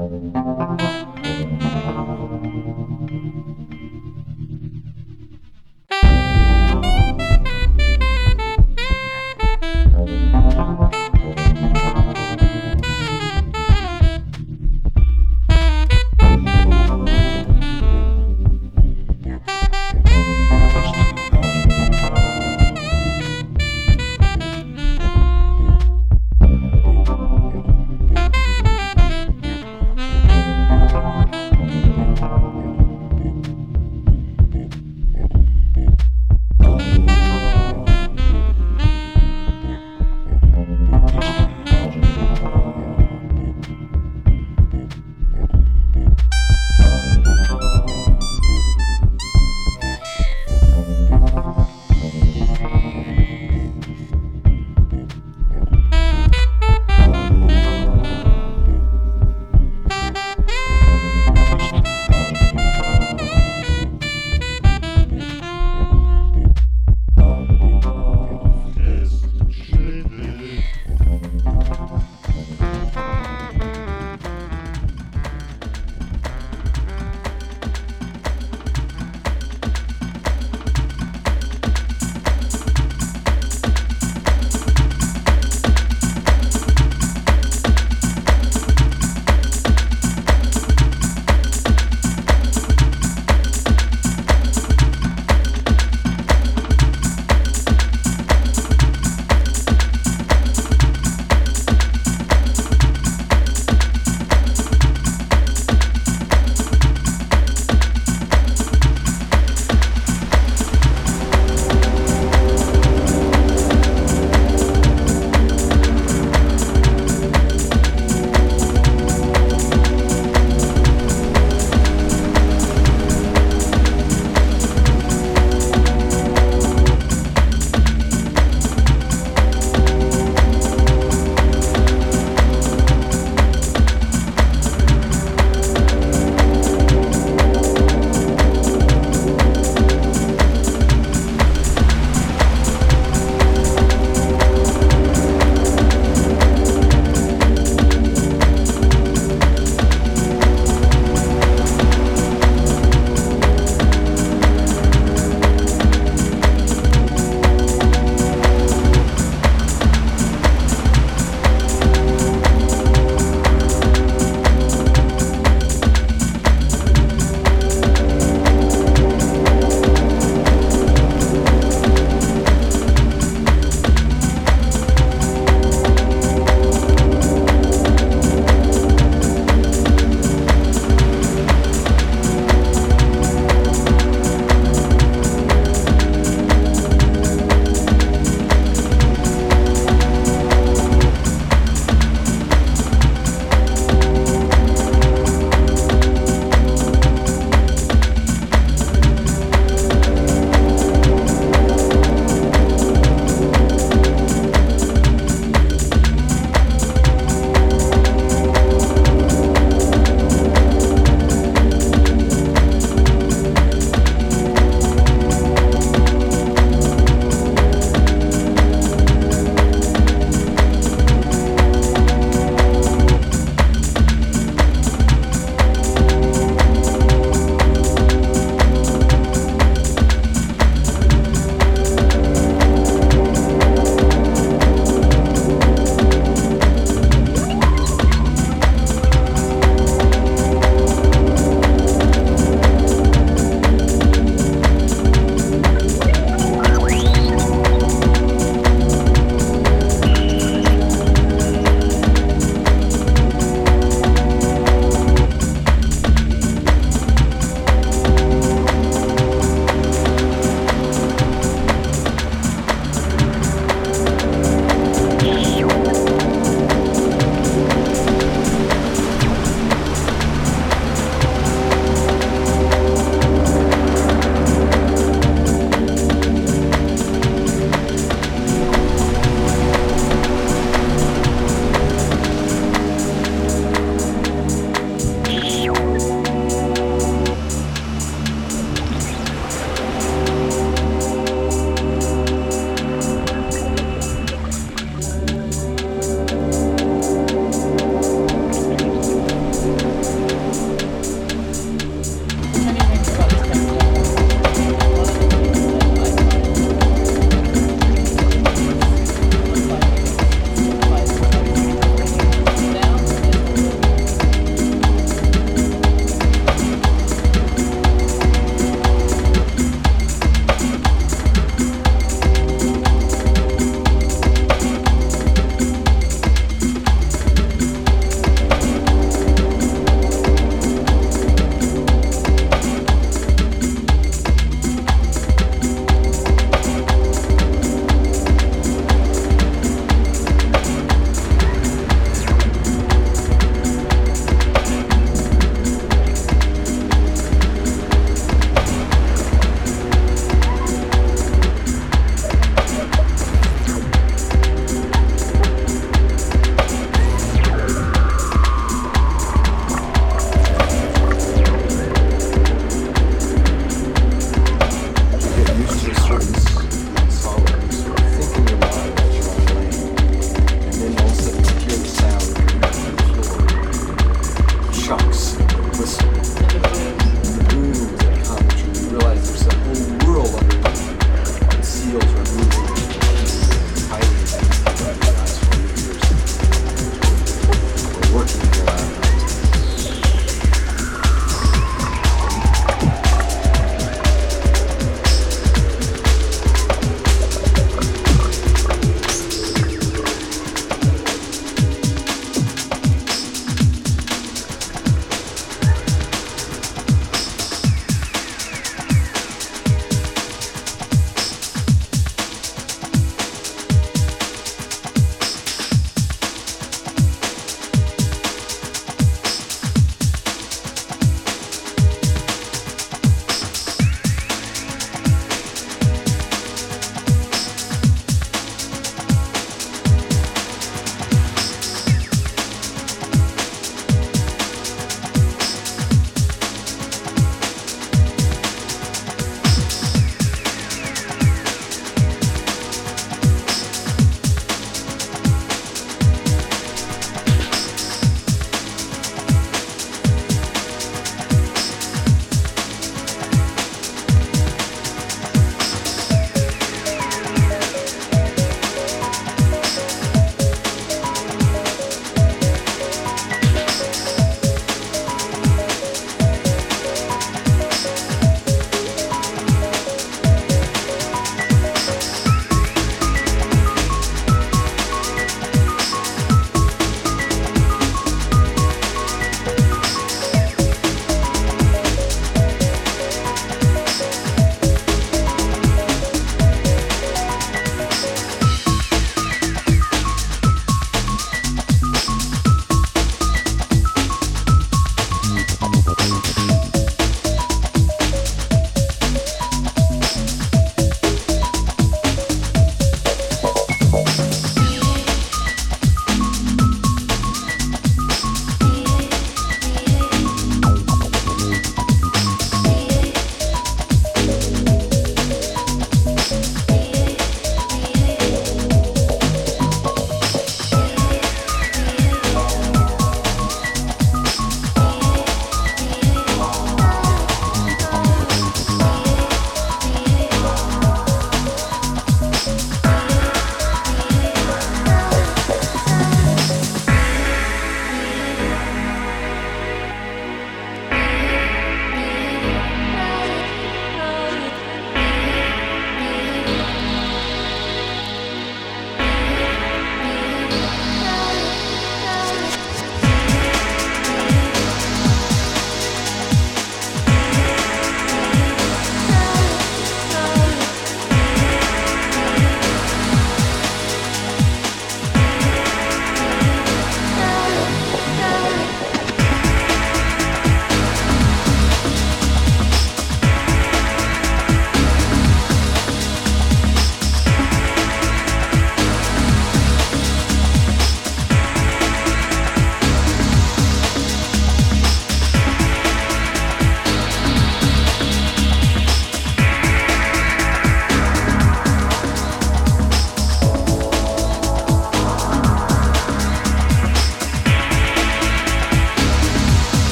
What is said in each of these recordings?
다음 영상에서 만나요.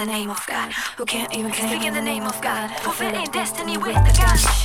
the name of God. Who can't even claim. Speak in the name of God. Fulfilling destiny with the gun.